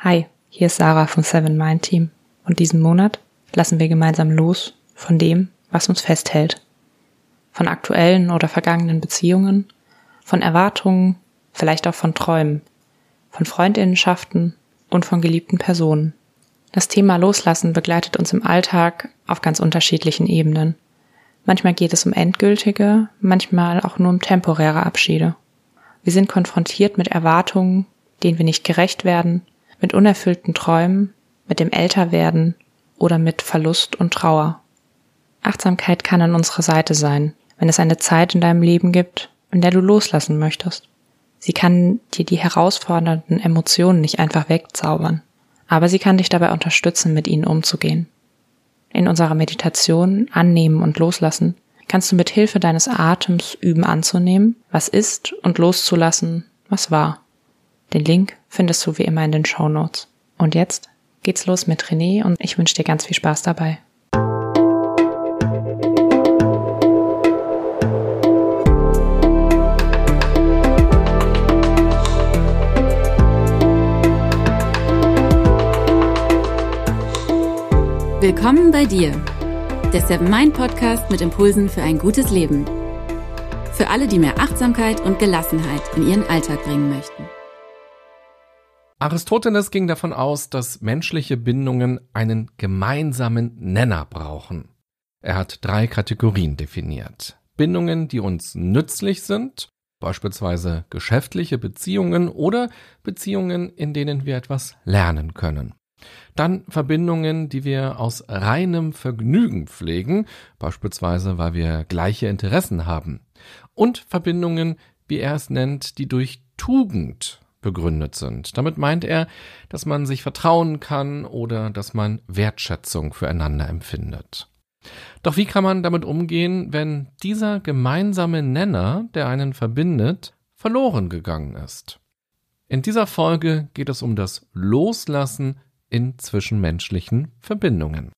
Hi, hier ist Sarah vom Seven Mind Team und diesen Monat lassen wir gemeinsam los von dem, was uns festhält. Von aktuellen oder vergangenen Beziehungen, von Erwartungen, vielleicht auch von Träumen, von Freundinnenschaften und von geliebten Personen. Das Thema Loslassen begleitet uns im Alltag auf ganz unterschiedlichen Ebenen. Manchmal geht es um endgültige, manchmal auch nur um temporäre Abschiede. Wir sind konfrontiert mit Erwartungen, denen wir nicht gerecht werden mit unerfüllten Träumen, mit dem Älterwerden oder mit Verlust und Trauer. Achtsamkeit kann an unserer Seite sein, wenn es eine Zeit in deinem Leben gibt, in der du loslassen möchtest. Sie kann dir die herausfordernden Emotionen nicht einfach wegzaubern, aber sie kann dich dabei unterstützen, mit ihnen umzugehen. In unserer Meditation Annehmen und Loslassen kannst du mit Hilfe deines Atems üben anzunehmen, was ist und loszulassen, was war. Den Link findest du wie immer in den Show Notes. Und jetzt geht's los mit René und ich wünsche dir ganz viel Spaß dabei. Willkommen bei dir, der Seven Mind Podcast mit Impulsen für ein gutes Leben. Für alle, die mehr Achtsamkeit und Gelassenheit in ihren Alltag bringen möchten. Aristoteles ging davon aus, dass menschliche Bindungen einen gemeinsamen Nenner brauchen. Er hat drei Kategorien definiert. Bindungen, die uns nützlich sind, beispielsweise geschäftliche Beziehungen oder Beziehungen, in denen wir etwas lernen können. Dann Verbindungen, die wir aus reinem Vergnügen pflegen, beispielsweise weil wir gleiche Interessen haben. Und Verbindungen, wie er es nennt, die durch Tugend begründet sind. Damit meint er, dass man sich vertrauen kann oder dass man Wertschätzung füreinander empfindet. Doch wie kann man damit umgehen, wenn dieser gemeinsame Nenner, der einen verbindet, verloren gegangen ist? In dieser Folge geht es um das Loslassen in zwischenmenschlichen Verbindungen.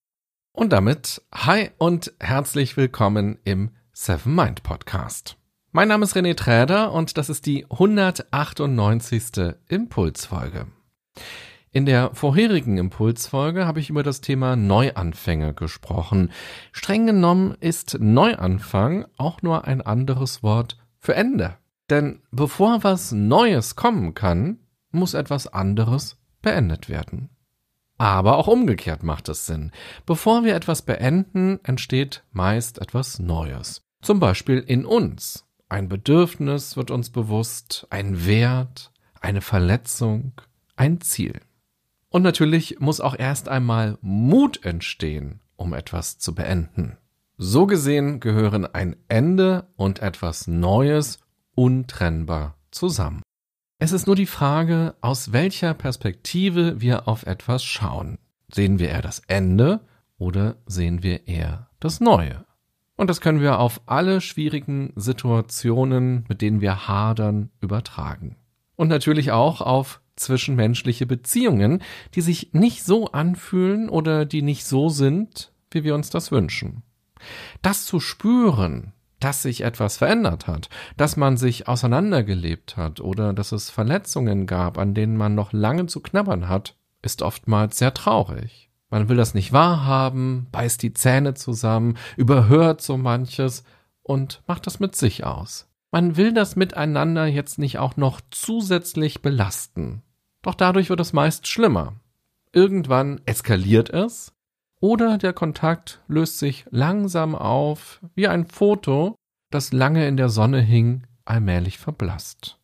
Und damit hi und herzlich willkommen im Seven Mind Podcast. Mein Name ist René Träder und das ist die 198. Impulsfolge. In der vorherigen Impulsfolge habe ich über das Thema Neuanfänge gesprochen. Streng genommen ist Neuanfang auch nur ein anderes Wort für Ende. Denn bevor was Neues kommen kann, muss etwas anderes beendet werden. Aber auch umgekehrt macht es Sinn. Bevor wir etwas beenden, entsteht meist etwas Neues. Zum Beispiel in uns. Ein Bedürfnis wird uns bewusst, ein Wert, eine Verletzung, ein Ziel. Und natürlich muss auch erst einmal Mut entstehen, um etwas zu beenden. So gesehen gehören ein Ende und etwas Neues untrennbar zusammen. Es ist nur die Frage, aus welcher Perspektive wir auf etwas schauen. Sehen wir eher das Ende oder sehen wir eher das Neue? Und das können wir auf alle schwierigen Situationen, mit denen wir hadern, übertragen. Und natürlich auch auf zwischenmenschliche Beziehungen, die sich nicht so anfühlen oder die nicht so sind, wie wir uns das wünschen. Das zu spüren, dass sich etwas verändert hat, dass man sich auseinandergelebt hat oder dass es Verletzungen gab, an denen man noch lange zu knabbern hat, ist oftmals sehr traurig. Man will das nicht wahrhaben, beißt die Zähne zusammen, überhört so manches und macht das mit sich aus. Man will das Miteinander jetzt nicht auch noch zusätzlich belasten. Doch dadurch wird es meist schlimmer. Irgendwann eskaliert es oder der Kontakt löst sich langsam auf, wie ein Foto, das lange in der Sonne hing, allmählich verblasst.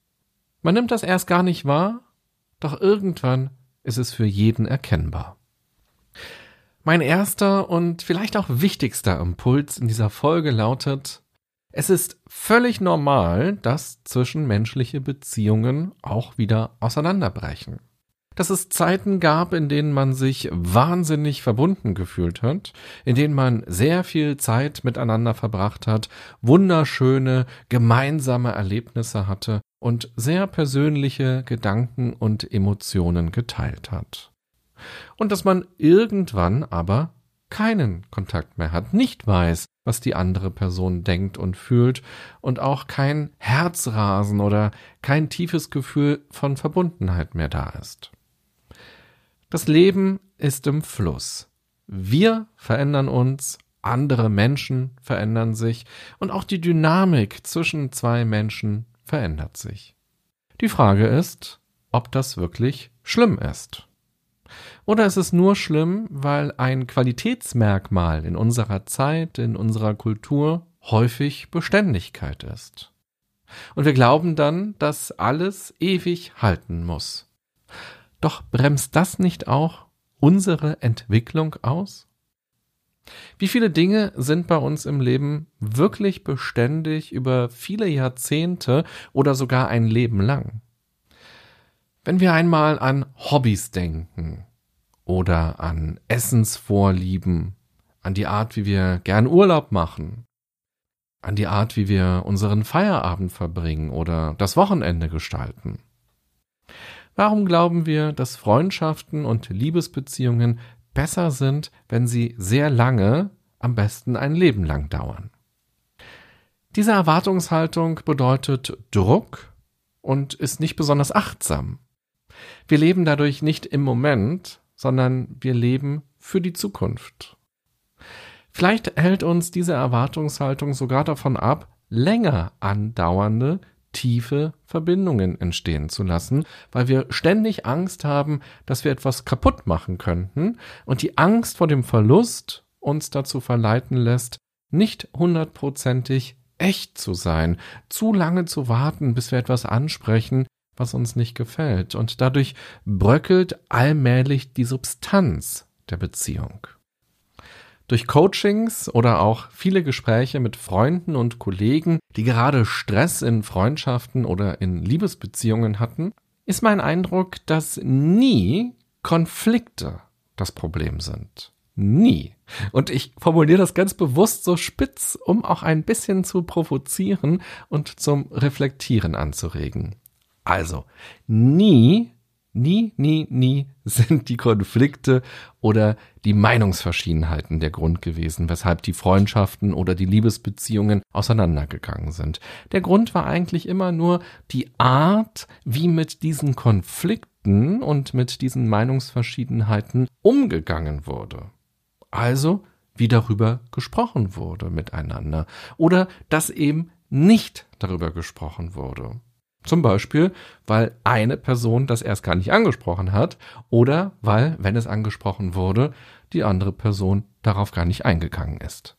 Man nimmt das erst gar nicht wahr, doch irgendwann ist es für jeden erkennbar. Mein erster und vielleicht auch wichtigster Impuls in dieser Folge lautet, es ist völlig normal, dass zwischenmenschliche Beziehungen auch wieder auseinanderbrechen. Dass es Zeiten gab, in denen man sich wahnsinnig verbunden gefühlt hat, in denen man sehr viel Zeit miteinander verbracht hat, wunderschöne gemeinsame Erlebnisse hatte und sehr persönliche Gedanken und Emotionen geteilt hat und dass man irgendwann aber keinen Kontakt mehr hat, nicht weiß, was die andere Person denkt und fühlt und auch kein Herzrasen oder kein tiefes Gefühl von Verbundenheit mehr da ist. Das Leben ist im Fluss. Wir verändern uns, andere Menschen verändern sich und auch die Dynamik zwischen zwei Menschen verändert sich. Die Frage ist, ob das wirklich schlimm ist. Oder ist es nur schlimm, weil ein Qualitätsmerkmal in unserer Zeit, in unserer Kultur häufig Beständigkeit ist? Und wir glauben dann, dass alles ewig halten muss. Doch bremst das nicht auch unsere Entwicklung aus? Wie viele Dinge sind bei uns im Leben wirklich beständig über viele Jahrzehnte oder sogar ein Leben lang? Wenn wir einmal an Hobbys denken oder an Essensvorlieben, an die Art, wie wir gern Urlaub machen, an die Art, wie wir unseren Feierabend verbringen oder das Wochenende gestalten. Warum glauben wir, dass Freundschaften und Liebesbeziehungen besser sind, wenn sie sehr lange, am besten ein Leben lang dauern? Diese Erwartungshaltung bedeutet Druck und ist nicht besonders achtsam. Wir leben dadurch nicht im Moment, sondern wir leben für die Zukunft. Vielleicht hält uns diese Erwartungshaltung sogar davon ab, länger andauernde, tiefe Verbindungen entstehen zu lassen, weil wir ständig Angst haben, dass wir etwas kaputt machen könnten und die Angst vor dem Verlust uns dazu verleiten lässt, nicht hundertprozentig echt zu sein, zu lange zu warten, bis wir etwas ansprechen, was uns nicht gefällt, und dadurch bröckelt allmählich die Substanz der Beziehung. Durch Coachings oder auch viele Gespräche mit Freunden und Kollegen, die gerade Stress in Freundschaften oder in Liebesbeziehungen hatten, ist mein Eindruck, dass nie Konflikte das Problem sind. Nie. Und ich formuliere das ganz bewusst so spitz, um auch ein bisschen zu provozieren und zum Reflektieren anzuregen. Also, nie Nie, nie, nie sind die Konflikte oder die Meinungsverschiedenheiten der Grund gewesen, weshalb die Freundschaften oder die Liebesbeziehungen auseinandergegangen sind. Der Grund war eigentlich immer nur die Art, wie mit diesen Konflikten und mit diesen Meinungsverschiedenheiten umgegangen wurde. Also, wie darüber gesprochen wurde miteinander oder dass eben nicht darüber gesprochen wurde. Zum Beispiel, weil eine Person das erst gar nicht angesprochen hat oder weil, wenn es angesprochen wurde, die andere Person darauf gar nicht eingegangen ist.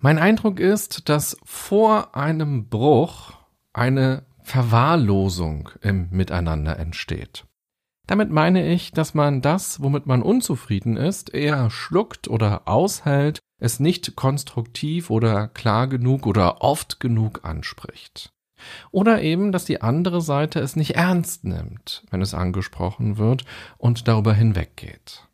Mein Eindruck ist, dass vor einem Bruch eine Verwahrlosung im Miteinander entsteht. Damit meine ich, dass man das, womit man unzufrieden ist, eher schluckt oder aushält, es nicht konstruktiv oder klar genug oder oft genug anspricht. Oder eben, dass die andere Seite es nicht ernst nimmt, wenn es angesprochen wird und darüber hinweggeht.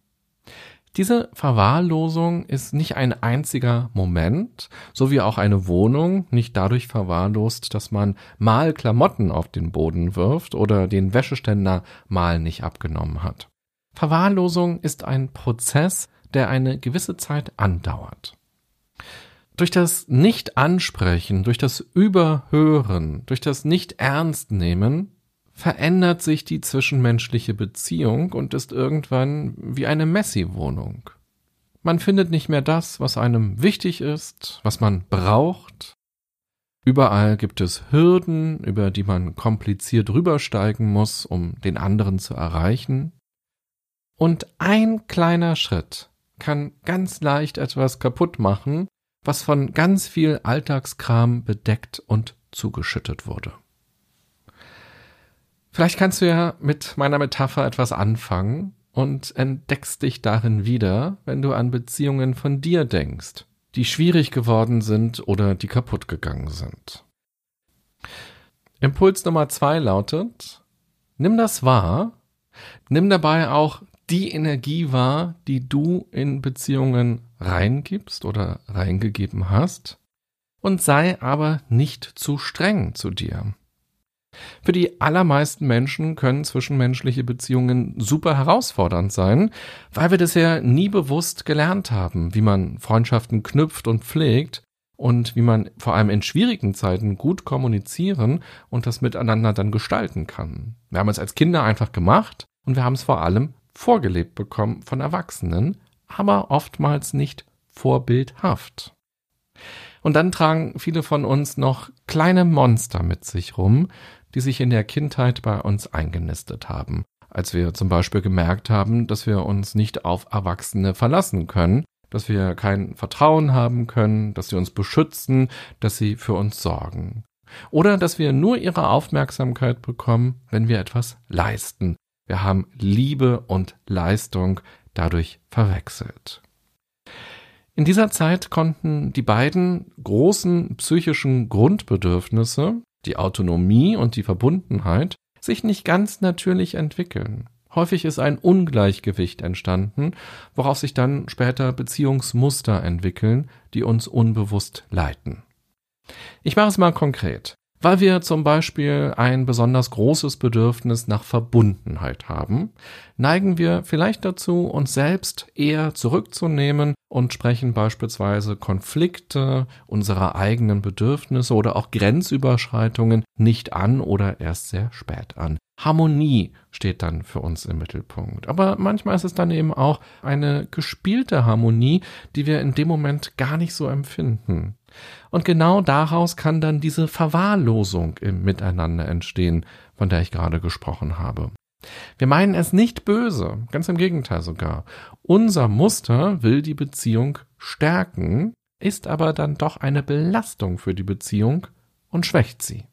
Diese Verwahrlosung ist nicht ein einziger Moment, so wie auch eine Wohnung nicht dadurch verwahrlost, dass man mal Klamotten auf den Boden wirft oder den Wäscheständer mal nicht abgenommen hat. Verwahrlosung ist ein Prozess, der eine gewisse Zeit andauert. Durch das Nicht-Ansprechen, durch das Überhören, durch das Nicht-Ernst-Nehmen verändert sich die zwischenmenschliche Beziehung und ist irgendwann wie eine Messi-Wohnung. Man findet nicht mehr das, was einem wichtig ist, was man braucht. Überall gibt es Hürden, über die man kompliziert rübersteigen muss, um den anderen zu erreichen. Und ein kleiner Schritt kann ganz leicht etwas kaputt machen, was von ganz viel Alltagskram bedeckt und zugeschüttet wurde. Vielleicht kannst du ja mit meiner Metapher etwas anfangen und entdeckst dich darin wieder, wenn du an Beziehungen von dir denkst, die schwierig geworden sind oder die kaputt gegangen sind. Impuls Nummer zwei lautet, nimm das wahr, nimm dabei auch die Energie wahr, die du in Beziehungen reingibst oder reingegeben hast, und sei aber nicht zu streng zu dir. Für die allermeisten Menschen können zwischenmenschliche Beziehungen super herausfordernd sein, weil wir ja nie bewusst gelernt haben, wie man Freundschaften knüpft und pflegt und wie man vor allem in schwierigen Zeiten gut kommunizieren und das miteinander dann gestalten kann. Wir haben es als Kinder einfach gemacht und wir haben es vor allem vorgelebt bekommen von Erwachsenen, aber oftmals nicht vorbildhaft. Und dann tragen viele von uns noch kleine Monster mit sich rum, die sich in der Kindheit bei uns eingenistet haben. Als wir zum Beispiel gemerkt haben, dass wir uns nicht auf Erwachsene verlassen können, dass wir kein Vertrauen haben können, dass sie uns beschützen, dass sie für uns sorgen. Oder dass wir nur ihre Aufmerksamkeit bekommen, wenn wir etwas leisten. Wir haben Liebe und Leistung dadurch verwechselt. In dieser Zeit konnten die beiden großen psychischen Grundbedürfnisse, die Autonomie und die Verbundenheit, sich nicht ganz natürlich entwickeln. Häufig ist ein Ungleichgewicht entstanden, worauf sich dann später Beziehungsmuster entwickeln, die uns unbewusst leiten. Ich mache es mal konkret. Weil wir zum Beispiel ein besonders großes Bedürfnis nach Verbundenheit haben, neigen wir vielleicht dazu, uns selbst eher zurückzunehmen und sprechen beispielsweise Konflikte unserer eigenen Bedürfnisse oder auch Grenzüberschreitungen nicht an oder erst sehr spät an. Harmonie steht dann für uns im Mittelpunkt. Aber manchmal ist es dann eben auch eine gespielte Harmonie, die wir in dem Moment gar nicht so empfinden. Und genau daraus kann dann diese Verwahrlosung im Miteinander entstehen, von der ich gerade gesprochen habe. Wir meinen es nicht böse, ganz im Gegenteil sogar. Unser Muster will die Beziehung stärken, ist aber dann doch eine Belastung für die Beziehung und schwächt sie.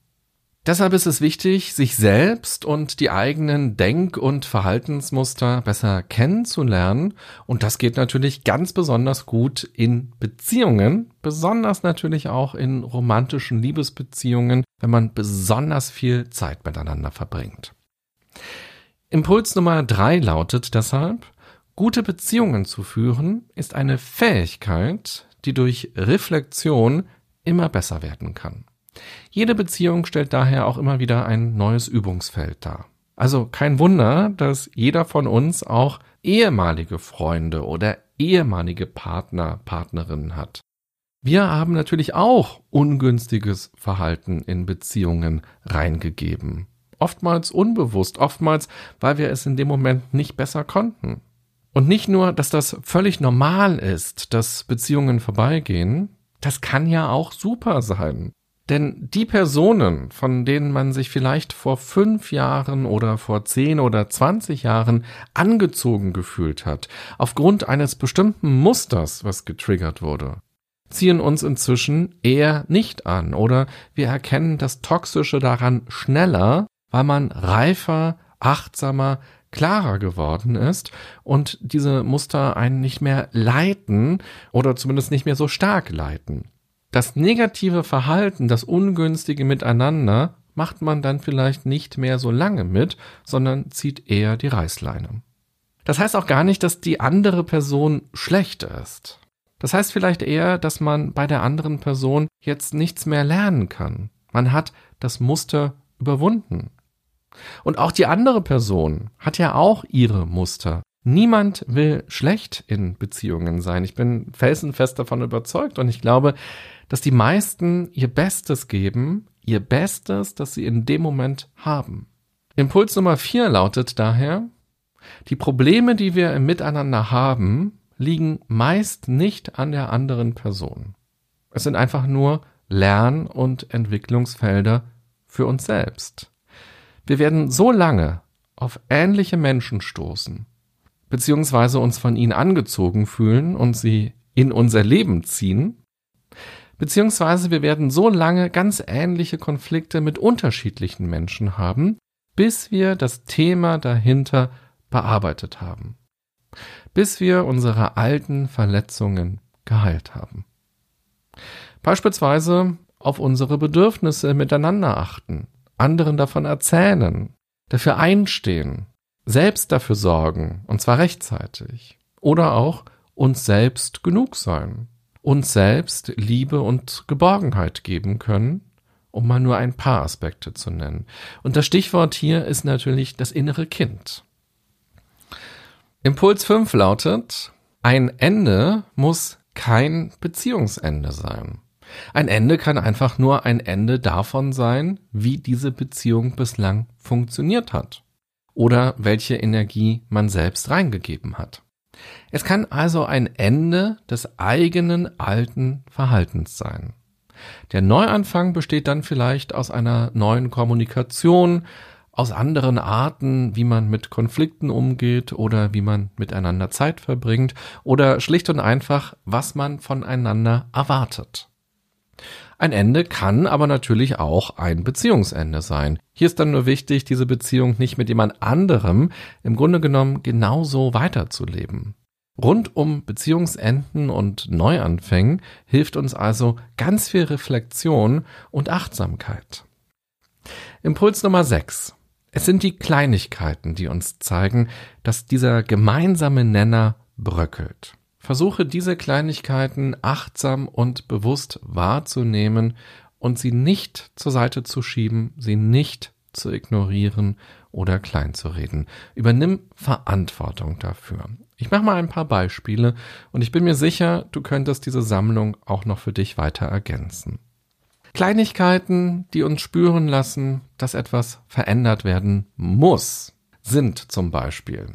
Deshalb ist es wichtig, sich selbst und die eigenen Denk- und Verhaltensmuster besser kennenzulernen. Und das geht natürlich ganz besonders gut in Beziehungen, besonders natürlich auch in romantischen Liebesbeziehungen, wenn man besonders viel Zeit miteinander verbringt. Impuls Nummer drei lautet deshalb, gute Beziehungen zu führen ist eine Fähigkeit, die durch Reflexion immer besser werden kann. Jede Beziehung stellt daher auch immer wieder ein neues Übungsfeld dar. Also kein Wunder, dass jeder von uns auch ehemalige Freunde oder ehemalige Partner, Partnerinnen hat. Wir haben natürlich auch ungünstiges Verhalten in Beziehungen reingegeben. Oftmals unbewusst, oftmals, weil wir es in dem Moment nicht besser konnten. Und nicht nur, dass das völlig normal ist, dass Beziehungen vorbeigehen, das kann ja auch super sein. Denn die Personen, von denen man sich vielleicht vor fünf Jahren oder vor zehn oder zwanzig Jahren angezogen gefühlt hat, aufgrund eines bestimmten Musters, was getriggert wurde, ziehen uns inzwischen eher nicht an oder wir erkennen das Toxische daran schneller, weil man reifer, achtsamer, klarer geworden ist und diese Muster einen nicht mehr leiten oder zumindest nicht mehr so stark leiten. Das negative Verhalten, das ungünstige Miteinander macht man dann vielleicht nicht mehr so lange mit, sondern zieht eher die Reißleine. Das heißt auch gar nicht, dass die andere Person schlecht ist. Das heißt vielleicht eher, dass man bei der anderen Person jetzt nichts mehr lernen kann. Man hat das Muster überwunden. Und auch die andere Person hat ja auch ihre Muster. Niemand will schlecht in Beziehungen sein. Ich bin felsenfest davon überzeugt und ich glaube, dass die meisten ihr Bestes geben, ihr Bestes, das sie in dem Moment haben. Impuls Nummer vier lautet daher, die Probleme, die wir im Miteinander haben, liegen meist nicht an der anderen Person. Es sind einfach nur Lern- und Entwicklungsfelder für uns selbst. Wir werden so lange auf ähnliche Menschen stoßen, beziehungsweise uns von ihnen angezogen fühlen und sie in unser Leben ziehen, beziehungsweise wir werden so lange ganz ähnliche Konflikte mit unterschiedlichen Menschen haben, bis wir das Thema dahinter bearbeitet haben, bis wir unsere alten Verletzungen geheilt haben. Beispielsweise auf unsere Bedürfnisse miteinander achten, anderen davon erzählen, dafür einstehen, selbst dafür sorgen, und zwar rechtzeitig, oder auch uns selbst genug sein, uns selbst Liebe und Geborgenheit geben können, um mal nur ein paar Aspekte zu nennen. Und das Stichwort hier ist natürlich das innere Kind. Impuls 5 lautet, ein Ende muss kein Beziehungsende sein. Ein Ende kann einfach nur ein Ende davon sein, wie diese Beziehung bislang funktioniert hat. Oder welche Energie man selbst reingegeben hat. Es kann also ein Ende des eigenen alten Verhaltens sein. Der Neuanfang besteht dann vielleicht aus einer neuen Kommunikation, aus anderen Arten, wie man mit Konflikten umgeht oder wie man miteinander Zeit verbringt oder schlicht und einfach, was man voneinander erwartet. Ein Ende kann aber natürlich auch ein Beziehungsende sein. Hier ist dann nur wichtig, diese Beziehung nicht mit jemand anderem im Grunde genommen genauso weiterzuleben. Rund um Beziehungsenden und Neuanfängen hilft uns also ganz viel Reflexion und Achtsamkeit. Impuls Nummer 6. Es sind die Kleinigkeiten, die uns zeigen, dass dieser gemeinsame Nenner bröckelt. Versuche diese Kleinigkeiten achtsam und bewusst wahrzunehmen und sie nicht zur Seite zu schieben, sie nicht zu ignorieren oder kleinzureden. Übernimm Verantwortung dafür. Ich mache mal ein paar Beispiele und ich bin mir sicher, du könntest diese Sammlung auch noch für dich weiter ergänzen. Kleinigkeiten, die uns spüren lassen, dass etwas verändert werden muss, sind zum Beispiel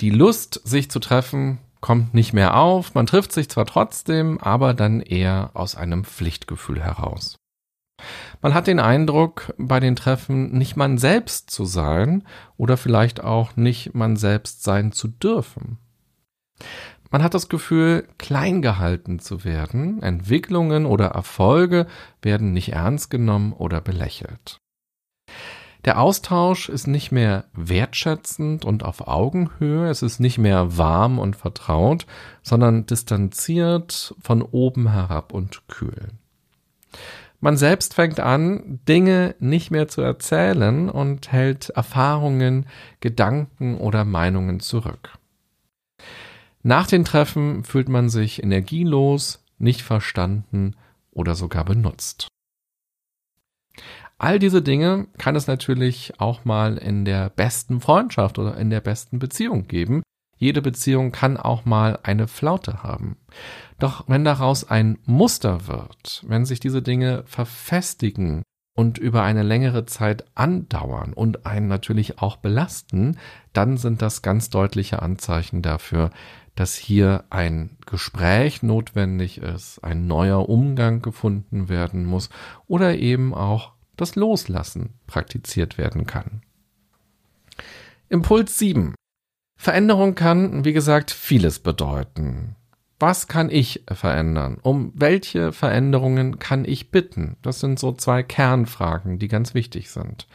die Lust, sich zu treffen, kommt nicht mehr auf, man trifft sich zwar trotzdem, aber dann eher aus einem Pflichtgefühl heraus. Man hat den Eindruck, bei den Treffen nicht man selbst zu sein oder vielleicht auch nicht man selbst sein zu dürfen. Man hat das Gefühl, klein gehalten zu werden, Entwicklungen oder Erfolge werden nicht ernst genommen oder belächelt. Der Austausch ist nicht mehr wertschätzend und auf Augenhöhe, es ist nicht mehr warm und vertraut, sondern distanziert von oben herab und kühl. Man selbst fängt an, Dinge nicht mehr zu erzählen und hält Erfahrungen, Gedanken oder Meinungen zurück. Nach den Treffen fühlt man sich energielos, nicht verstanden oder sogar benutzt. All diese Dinge kann es natürlich auch mal in der besten Freundschaft oder in der besten Beziehung geben. Jede Beziehung kann auch mal eine Flaute haben. Doch wenn daraus ein Muster wird, wenn sich diese Dinge verfestigen und über eine längere Zeit andauern und einen natürlich auch belasten, dann sind das ganz deutliche Anzeichen dafür, dass hier ein Gespräch notwendig ist, ein neuer Umgang gefunden werden muss oder eben auch das Loslassen praktiziert werden kann. Impuls 7. Veränderung kann, wie gesagt, vieles bedeuten. Was kann ich verändern? Um welche Veränderungen kann ich bitten? Das sind so zwei Kernfragen, die ganz wichtig sind.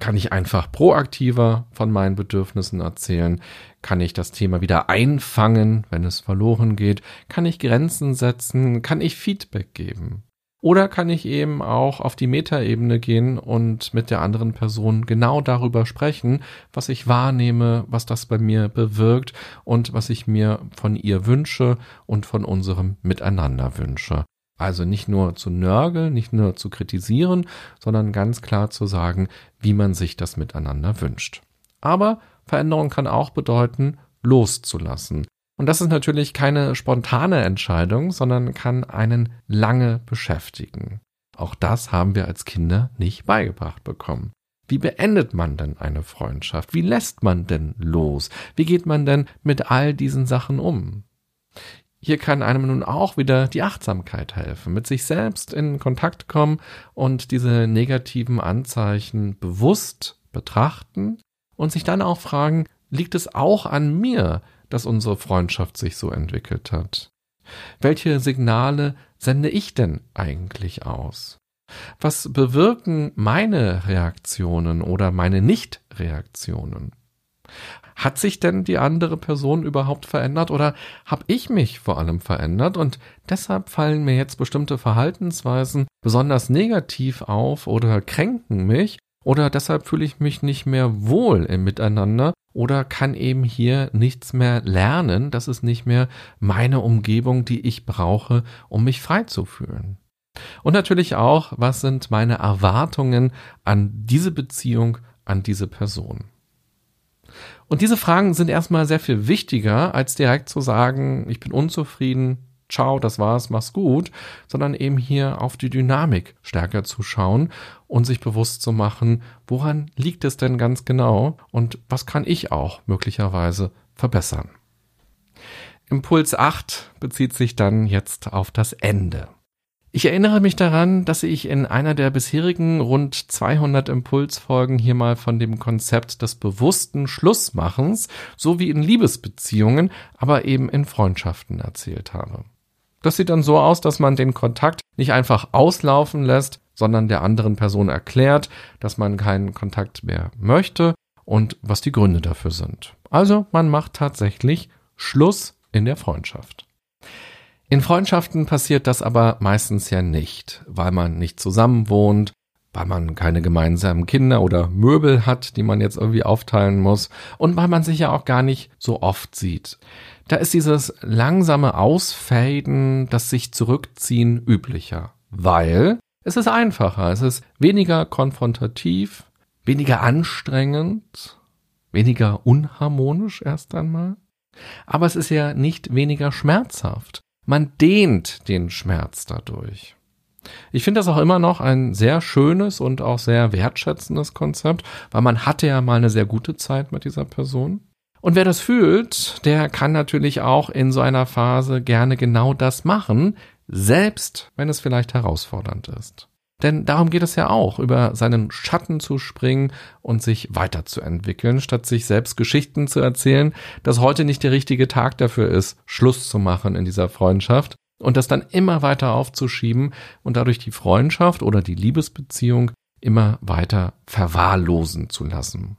Kann ich einfach proaktiver von meinen Bedürfnissen erzählen? Kann ich das Thema wieder einfangen, wenn es verloren geht? Kann ich Grenzen setzen? Kann ich Feedback geben? Oder kann ich eben auch auf die Metaebene gehen und mit der anderen Person genau darüber sprechen, was ich wahrnehme, was das bei mir bewirkt und was ich mir von ihr wünsche und von unserem Miteinander wünsche. Also nicht nur zu nörgeln, nicht nur zu kritisieren, sondern ganz klar zu sagen, wie man sich das miteinander wünscht. Aber Veränderung kann auch bedeuten, loszulassen. Und das ist natürlich keine spontane Entscheidung, sondern kann einen lange beschäftigen. Auch das haben wir als Kinder nicht beigebracht bekommen. Wie beendet man denn eine Freundschaft? Wie lässt man denn los? Wie geht man denn mit all diesen Sachen um? Hier kann einem nun auch wieder die Achtsamkeit helfen, mit sich selbst in Kontakt kommen und diese negativen Anzeichen bewusst betrachten und sich dann auch fragen, liegt es auch an mir, dass unsere Freundschaft sich so entwickelt hat? Welche Signale sende ich denn eigentlich aus? Was bewirken meine Reaktionen oder meine Nicht-Reaktionen? Hat sich denn die andere Person überhaupt verändert oder habe ich mich vor allem verändert und deshalb fallen mir jetzt bestimmte Verhaltensweisen besonders negativ auf oder kränken mich oder deshalb fühle ich mich nicht mehr wohl im Miteinander oder kann eben hier nichts mehr lernen. Das ist nicht mehr meine Umgebung, die ich brauche, um mich frei zu fühlen. Und natürlich auch, was sind meine Erwartungen an diese Beziehung, an diese Person? Und diese Fragen sind erstmal sehr viel wichtiger, als direkt zu sagen, ich bin unzufrieden, ciao, das war's, mach's gut, sondern eben hier auf die Dynamik stärker zu schauen und sich bewusst zu machen, woran liegt es denn ganz genau und was kann ich auch möglicherweise verbessern. Impuls 8 bezieht sich dann jetzt auf das Ende. Ich erinnere mich daran, dass ich in einer der bisherigen rund 200 Impulsfolgen hier mal von dem Konzept des bewussten Schlussmachens sowie in Liebesbeziehungen, aber eben in Freundschaften erzählt habe. Das sieht dann so aus, dass man den Kontakt nicht einfach auslaufen lässt, sondern der anderen Person erklärt, dass man keinen Kontakt mehr möchte und was die Gründe dafür sind. Also man macht tatsächlich Schluss in der Freundschaft. In Freundschaften passiert das aber meistens ja nicht, weil man nicht zusammen wohnt, weil man keine gemeinsamen Kinder oder Möbel hat, die man jetzt irgendwie aufteilen muss und weil man sich ja auch gar nicht so oft sieht. Da ist dieses langsame Ausfaden, das sich zurückziehen üblicher, weil es ist einfacher, es ist weniger konfrontativ, weniger anstrengend, weniger unharmonisch erst einmal. Aber es ist ja nicht weniger schmerzhaft. Man dehnt den Schmerz dadurch. Ich finde das auch immer noch ein sehr schönes und auch sehr wertschätzendes Konzept, weil man hatte ja mal eine sehr gute Zeit mit dieser Person. Und wer das fühlt, der kann natürlich auch in so einer Phase gerne genau das machen, selbst wenn es vielleicht herausfordernd ist. Denn darum geht es ja auch, über seinen Schatten zu springen und sich weiterzuentwickeln, statt sich selbst Geschichten zu erzählen, dass heute nicht der richtige Tag dafür ist, Schluss zu machen in dieser Freundschaft und das dann immer weiter aufzuschieben und dadurch die Freundschaft oder die Liebesbeziehung immer weiter verwahrlosen zu lassen.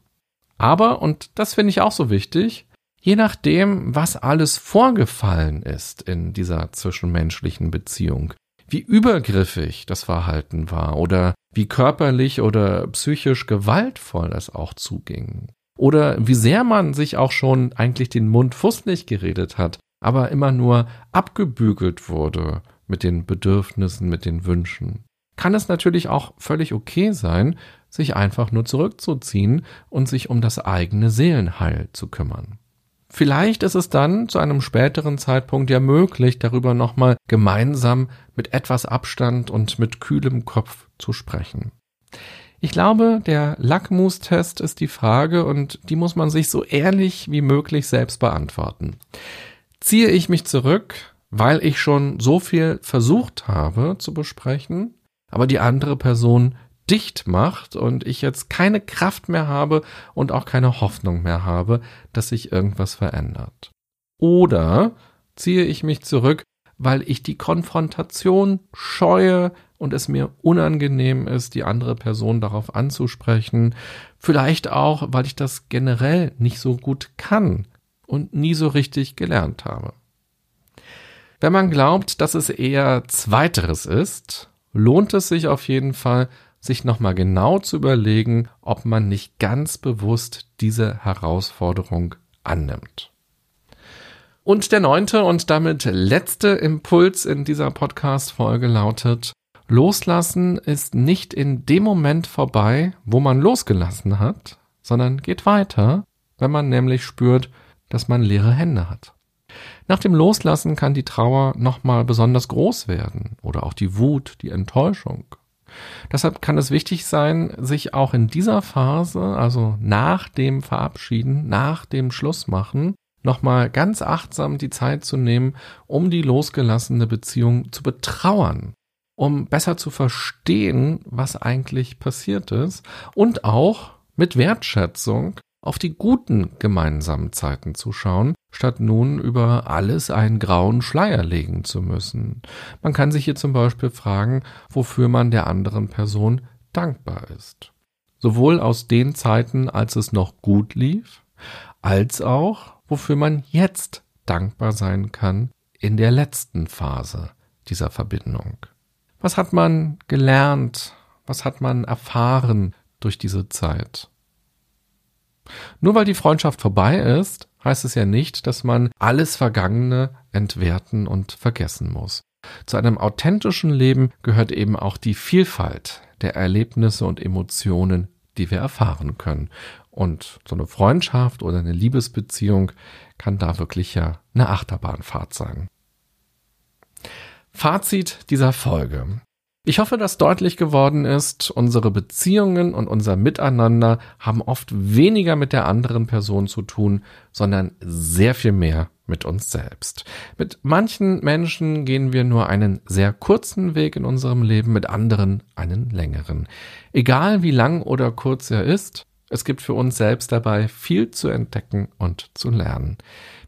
Aber, und das finde ich auch so wichtig, je nachdem, was alles vorgefallen ist in dieser zwischenmenschlichen Beziehung, wie übergriffig das Verhalten war oder wie körperlich oder psychisch gewaltvoll es auch zuging. Oder wie sehr man sich auch schon eigentlich den Mund fußlich geredet hat, aber immer nur abgebügelt wurde mit den Bedürfnissen, mit den Wünschen. Kann es natürlich auch völlig okay sein, sich einfach nur zurückzuziehen und sich um das eigene Seelenheil zu kümmern. Vielleicht ist es dann zu einem späteren Zeitpunkt ja möglich, darüber nochmal gemeinsam mit etwas Abstand und mit kühlem Kopf zu sprechen. Ich glaube, der Lackmustest ist die Frage und die muss man sich so ehrlich wie möglich selbst beantworten. Ziehe ich mich zurück, weil ich schon so viel versucht habe zu besprechen, aber die andere Person dicht macht und ich jetzt keine Kraft mehr habe und auch keine Hoffnung mehr habe, dass sich irgendwas verändert. Oder ziehe ich mich zurück, weil ich die Konfrontation scheue und es mir unangenehm ist, die andere Person darauf anzusprechen, vielleicht auch, weil ich das generell nicht so gut kann und nie so richtig gelernt habe. Wenn man glaubt, dass es eher zweiteres ist, lohnt es sich auf jeden Fall, sich nochmal genau zu überlegen, ob man nicht ganz bewusst diese Herausforderung annimmt. Und der neunte und damit letzte Impuls in dieser Podcast-Folge lautet, Loslassen ist nicht in dem Moment vorbei, wo man losgelassen hat, sondern geht weiter, wenn man nämlich spürt, dass man leere Hände hat. Nach dem Loslassen kann die Trauer nochmal besonders groß werden oder auch die Wut, die Enttäuschung. Deshalb kann es wichtig sein, sich auch in dieser Phase, also nach dem Verabschieden, nach dem Schlussmachen, nochmal ganz achtsam die Zeit zu nehmen, um die losgelassene Beziehung zu betrauern, um besser zu verstehen, was eigentlich passiert ist und auch mit Wertschätzung auf die guten gemeinsamen Zeiten zu schauen, statt nun über alles einen grauen Schleier legen zu müssen. Man kann sich hier zum Beispiel fragen, wofür man der anderen Person dankbar ist. Sowohl aus den Zeiten, als es noch gut lief, als auch, wofür man jetzt dankbar sein kann in der letzten Phase dieser Verbindung. Was hat man gelernt? Was hat man erfahren durch diese Zeit? Nur weil die Freundschaft vorbei ist, heißt es ja nicht, dass man alles Vergangene entwerten und vergessen muss. Zu einem authentischen Leben gehört eben auch die Vielfalt der Erlebnisse und Emotionen, die wir erfahren können. Und so eine Freundschaft oder eine Liebesbeziehung kann da wirklich ja eine Achterbahnfahrt sein. Fazit dieser Folge. Ich hoffe, dass deutlich geworden ist, unsere Beziehungen und unser Miteinander haben oft weniger mit der anderen Person zu tun, sondern sehr viel mehr mit uns selbst. Mit manchen Menschen gehen wir nur einen sehr kurzen Weg in unserem Leben, mit anderen einen längeren. Egal wie lang oder kurz er ist, es gibt für uns selbst dabei viel zu entdecken und zu lernen.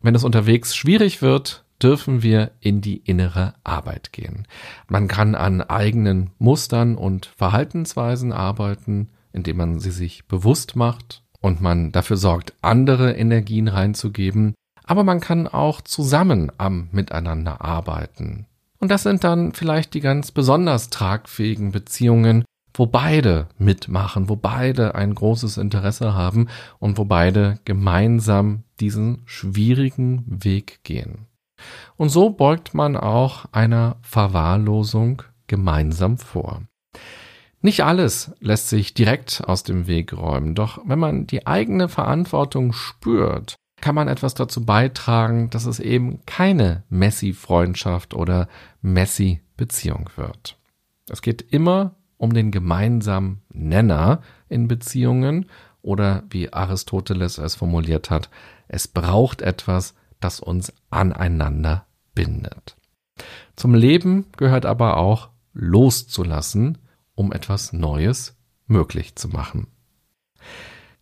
Wenn es unterwegs schwierig wird, dürfen wir in die innere Arbeit gehen. Man kann an eigenen Mustern und Verhaltensweisen arbeiten, indem man sie sich bewusst macht und man dafür sorgt, andere Energien reinzugeben. Aber man kann auch zusammen am Miteinander arbeiten. Und das sind dann vielleicht die ganz besonders tragfähigen Beziehungen, wo beide mitmachen, wo beide ein großes Interesse haben und wo beide gemeinsam diesen schwierigen Weg gehen. Und so beugt man auch einer Verwahrlosung gemeinsam vor. Nicht alles lässt sich direkt aus dem Weg räumen, doch wenn man die eigene Verantwortung spürt, kann man etwas dazu beitragen, dass es eben keine Messi-Freundschaft oder Messi-Beziehung wird. Es geht immer um den gemeinsamen Nenner in Beziehungen oder wie Aristoteles es formuliert hat, es braucht etwas, das uns aneinander bindet. Zum Leben gehört aber auch loszulassen, um etwas Neues möglich zu machen.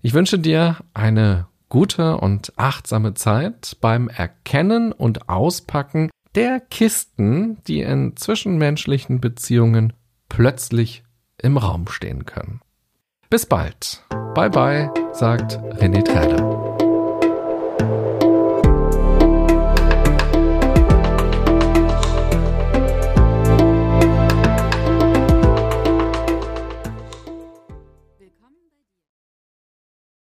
Ich wünsche dir eine gute und achtsame Zeit beim Erkennen und Auspacken der Kisten, die in zwischenmenschlichen Beziehungen plötzlich im Raum stehen können. Bis bald. Bye bye, sagt René Träder.